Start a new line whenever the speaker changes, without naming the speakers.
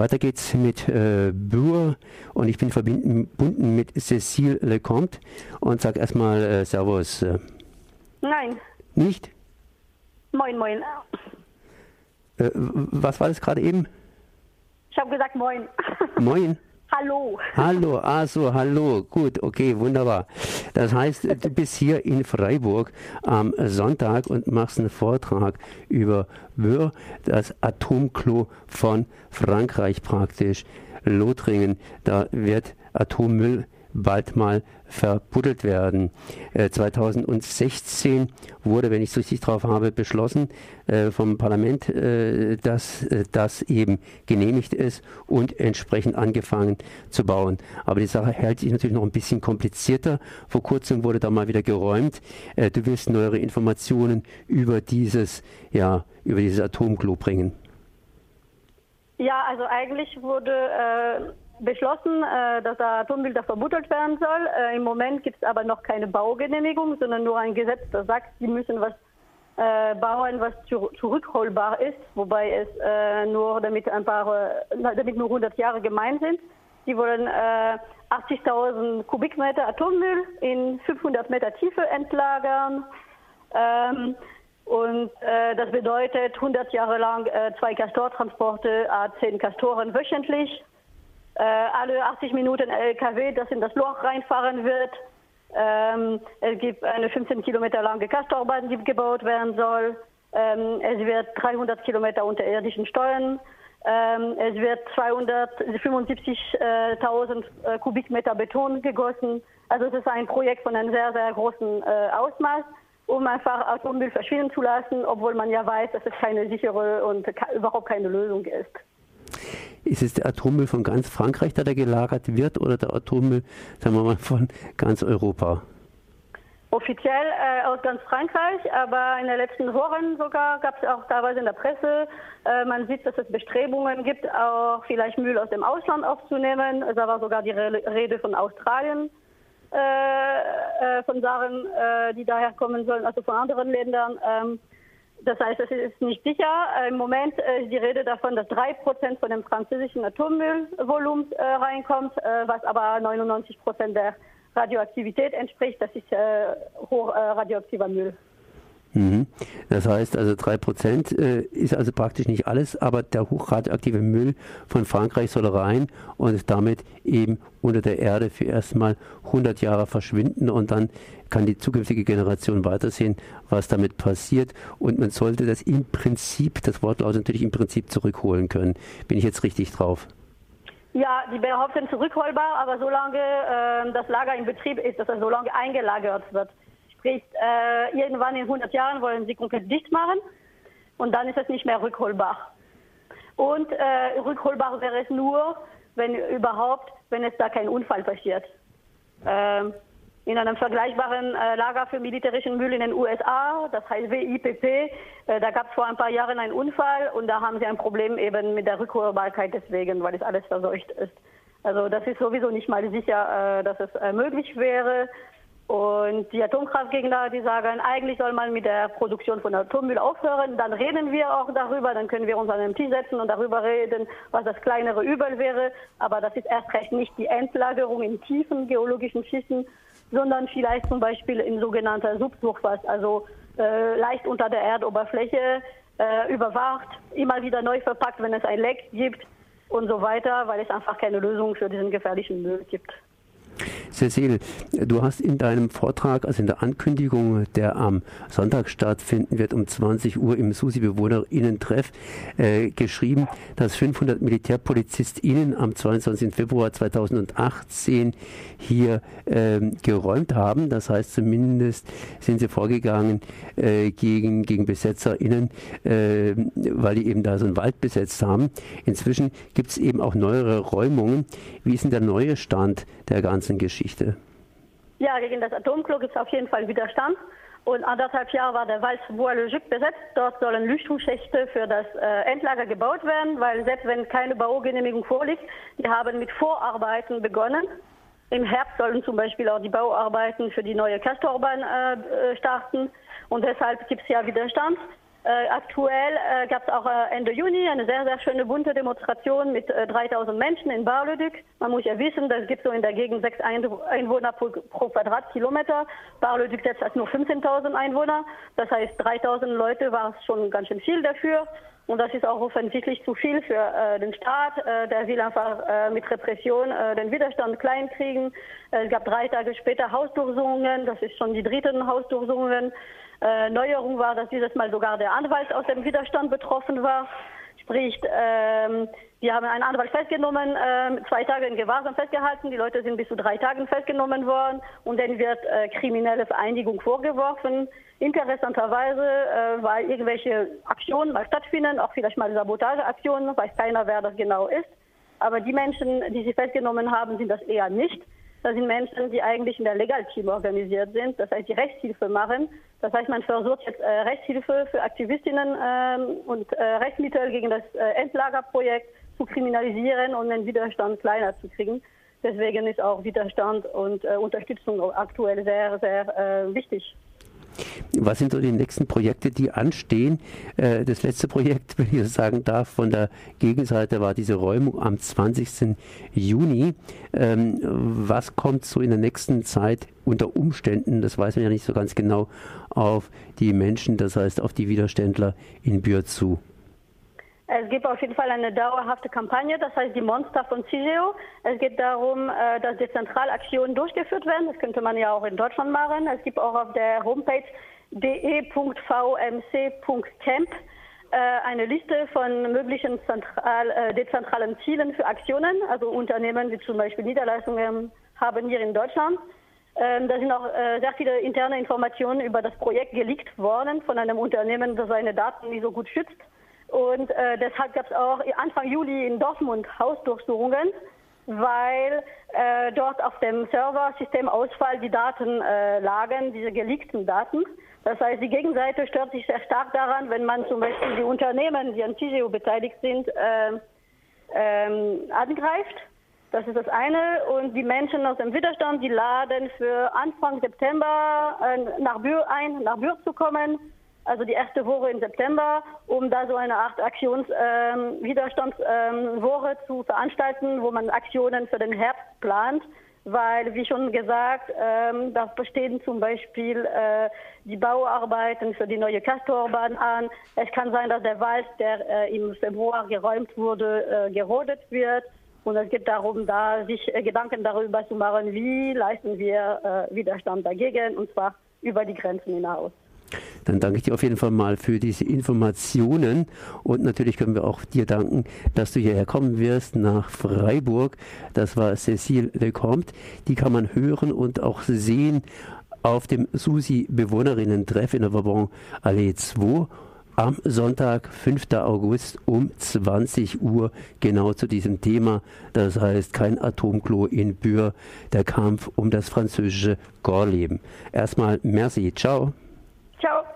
Weiter geht's mit äh, Bür und ich bin verbunden mit Cécile Lecomte und sag erstmal äh, Servus.
Nein.
Nicht?
Moin, moin.
Äh, was war das gerade eben?
Ich habe gesagt Moin.
Moin.
Hallo.
Hallo, also hallo. Gut, okay, wunderbar. Das heißt, du bist hier in Freiburg am Sonntag und machst einen Vortrag über Wör, das Atomklo von Frankreich praktisch. Lothringen, da wird Atommüll bald mal verbuddelt werden. Äh, 2016 wurde, wenn ich es richtig drauf habe, beschlossen äh, vom Parlament, äh, dass äh, das eben genehmigt ist und entsprechend angefangen zu bauen. Aber die Sache hält sich natürlich noch ein bisschen komplizierter. Vor kurzem wurde da mal wieder geräumt. Äh, du willst neuere Informationen über dieses, ja, über dieses Atomklo bringen.
Ja, also eigentlich wurde äh, beschlossen, äh, dass da verbuddelt werden soll. Äh, Im Moment gibt es aber noch keine Baugenehmigung, sondern nur ein Gesetz, das sagt, sie müssen was äh, bauen, was zu, zurückholbar ist, wobei es nur damit ein paar, damit nur 100 Jahre gemeint sind. Sie wollen 80.000 Kubikmeter Atommüll in 500 Meter Tiefe entlagern. Ähm, und äh, das bedeutet 100 Jahre lang äh, zwei Castortransporte, A10 Castoren wöchentlich äh, alle 80 Minuten LKW, das in das Loch reinfahren wird. Ähm, es gibt eine 15 Kilometer lange Kastorbahn, die gebaut werden soll. Ähm, es wird 300 Kilometer unterirdischen Steuern. Ähm, es wird 275.000 äh, Kubikmeter Beton gegossen. Also es ist ein Projekt von einem sehr, sehr großen äh, Ausmaß, um einfach Atommüll verschwinden zu lassen, obwohl man ja weiß, dass es keine sichere und überhaupt keine Lösung ist.
Ist es der Atommüll von ganz Frankreich, der da gelagert wird, oder der Atommüll, sagen wir mal, von ganz Europa?
Offiziell äh, aus ganz Frankreich, aber in den letzten Wochen sogar gab es auch teilweise in der Presse, äh, man sieht, dass es Bestrebungen gibt, auch vielleicht Müll aus dem Ausland aufzunehmen. Da war sogar die Rede von Australien, äh, äh von Sachen, äh, die daher kommen sollen, also von anderen Ländern. Ähm, das heißt, es ist nicht sicher. Äh, Im Moment äh, ist die Rede davon, dass drei Prozent von dem französischen Atommüllvolumen äh, reinkommt, was aber 99 Prozent der Radioaktivität entspricht. Das ist hochradioaktiver Müll.
Mhm. Das heißt also 3% äh, ist also praktisch nicht alles, aber der hochradioaktive Müll von Frankreich soll rein und damit eben unter der Erde für erstmal 100 Jahre verschwinden und dann kann die zukünftige Generation weitersehen, was damit passiert und man sollte das im Prinzip, das Wort lautet natürlich im Prinzip zurückholen können. Bin ich jetzt richtig drauf?
Ja, die behaupten zurückholbar, aber solange äh, das Lager in Betrieb ist, dass es so lange eingelagert wird. Sprich, äh, irgendwann in 100 Jahren wollen sie komplett dicht machen und dann ist es nicht mehr rückholbar. Und äh, rückholbar wäre es nur, wenn überhaupt, wenn es da kein Unfall passiert. Ähm, in einem vergleichbaren äh, Lager für militärischen Müll in den USA, das heißt WIPP, äh, da gab es vor ein paar Jahren einen Unfall und da haben sie ein Problem eben mit der Rückholbarkeit deswegen, weil es alles verseucht ist. Also das ist sowieso nicht mal sicher, äh, dass es äh, möglich wäre. Und die Atomkraftgegner, die sagen, eigentlich soll man mit der Produktion von Atommüll aufhören. Dann reden wir auch darüber, dann können wir uns an den Tisch setzen und darüber reden, was das kleinere Übel wäre. Aber das ist erst recht nicht die Endlagerung in tiefen geologischen Schichten, sondern vielleicht zum Beispiel in sogenannter Subsurface, also äh, leicht unter der Erdoberfläche, äh, überwacht, immer wieder neu verpackt, wenn es ein Leck gibt und so weiter, weil es einfach keine Lösung für diesen gefährlichen Müll gibt.
Cecil, du hast in deinem Vortrag, also in der Ankündigung, der am Sonntag stattfinden wird, um 20 Uhr im SUSI-BewohnerInnen-Treff, äh, geschrieben, dass 500 MilitärpolizistInnen am 22. Februar 2018 hier äh, geräumt haben. Das heißt, zumindest sind sie vorgegangen äh, gegen, gegen BesetzerInnen, äh, weil die eben da so einen Wald besetzt haben. Inzwischen gibt es eben auch neuere Räumungen. Wie ist denn der neue Stand der ganzen Geschichte?
Ja, gegen das Atomklo gibt es auf jeden Fall Widerstand. Und anderthalb Jahre war der Wald Bois-le-Juc besetzt. Dort sollen Lüchtungsschächte für das äh, Endlager gebaut werden, weil selbst wenn keine Baugenehmigung vorliegt, die haben mit Vorarbeiten begonnen. Im Herbst sollen zum Beispiel auch die Bauarbeiten für die neue Castorbahn äh starten. Und deshalb gibt es ja Widerstand. Äh, aktuell äh, gab es auch äh, Ende Juni eine sehr, sehr schöne bunte Demonstration mit 3000 Menschen in Bar-le-Duc. Man muss ja wissen, es gibt so in der Gegend sechs Einwohner pro, pro Quadratkilometer. Bar-le-Duc selbst hat nur 15.000 Einwohner. Das heißt, 3000 Leute war es schon ganz schön viel dafür. Und das ist auch offensichtlich zu viel für äh, den Staat. Äh, der will einfach äh, mit Repression äh, den Widerstand kleinkriegen. es gab drei Tage später Hausdurchsuchungen. Das ist schon die dritten Hausdurchsuchungen. Äh, Neuerung war, dass dieses Mal sogar der Anwalt aus dem Widerstand betroffen war. Sprich, ähm, wir haben einen Anwalt festgenommen, äh, zwei Tage in Gewahrsam festgehalten. Die Leute sind bis zu drei Tagen festgenommen worden und dann wird äh, kriminelle Vereinigung vorgeworfen. Interessanterweise, äh, weil irgendwelche Aktionen mal stattfinden, auch vielleicht mal Sabotageaktionen, weiß keiner, wer das genau ist. Aber die Menschen, die sie festgenommen haben, sind das eher nicht. Das sind Menschen, die eigentlich in der Legalteam organisiert sind, das heißt, die Rechtshilfe machen. Das heißt, man versucht jetzt äh, Rechtshilfe für Aktivistinnen ähm, und äh, Rechtsmittel gegen das äh, Endlagerprojekt zu kriminalisieren und den Widerstand kleiner zu kriegen. Deswegen ist auch Widerstand und äh, Unterstützung aktuell sehr, sehr äh, wichtig.
Was sind so die nächsten Projekte, die anstehen? Äh, das letzte Projekt, wenn ich das sagen darf, von der Gegenseite war diese Räumung am 20. Juni. Ähm, was kommt so in der nächsten Zeit unter Umständen, das weiß man ja nicht so ganz genau, auf die Menschen, das heißt auf die Widerständler in Bühr zu?
Es gibt auf jeden Fall eine dauerhafte Kampagne, das heißt die Monster von CISEO. Es geht darum, äh, dass dezentrale Aktionen durchgeführt werden. Das könnte man ja auch in Deutschland machen. Es gibt auch auf der Homepage de.vmc.camp äh, eine Liste von möglichen zentral, äh, dezentralen Zielen für Aktionen, also Unternehmen, die zum Beispiel Niederlassungen haben hier in Deutschland. Ähm, da sind auch sehr viele interne Informationen über das Projekt geleakt worden von einem Unternehmen, das seine Daten nicht so gut schützt. Und äh, deshalb gab es auch Anfang Juli in Dortmund Hausdurchsuchungen, weil äh, dort auf dem Serversystem Ausfall die Daten äh, lagen, diese geleakten Daten. Das heißt, die Gegenseite stört sich sehr stark daran, wenn man zum Beispiel die Unternehmen, die an CISEO beteiligt sind, äh, ähm, angreift. Das ist das eine. Und die Menschen aus dem Widerstand, die laden für Anfang September äh, nach Bühr ein, nach Bühr zu kommen also die erste Woche im September, um da so eine Art Aktionswiderstandswoche ähm, ähm, zu veranstalten, wo man Aktionen für den Herbst plant. Weil, wie schon gesagt, ähm, da bestehen zum Beispiel äh, die Bauarbeiten für die neue Castorbahn an. Es kann sein, dass der Wald, der äh, im Februar geräumt wurde, äh, gerodet wird. Und es geht darum, da sich äh, Gedanken darüber zu machen, wie leisten wir äh, Widerstand dagegen, und zwar über die Grenzen hinaus.
Dann danke ich dir auf jeden Fall mal für diese Informationen und natürlich können wir auch dir danken, dass du hierher kommen wirst nach Freiburg. Das war Cécile Lecomte. Die kann man hören und auch sehen auf dem Susi-Bewohnerinnen-Treff in der Vauban Allee 2 am Sonntag, 5. August um 20 Uhr genau zu diesem Thema. Das heißt, kein Atomklo in Bühr, der Kampf um das französische Gorleben. Erstmal merci, ciao. Chao.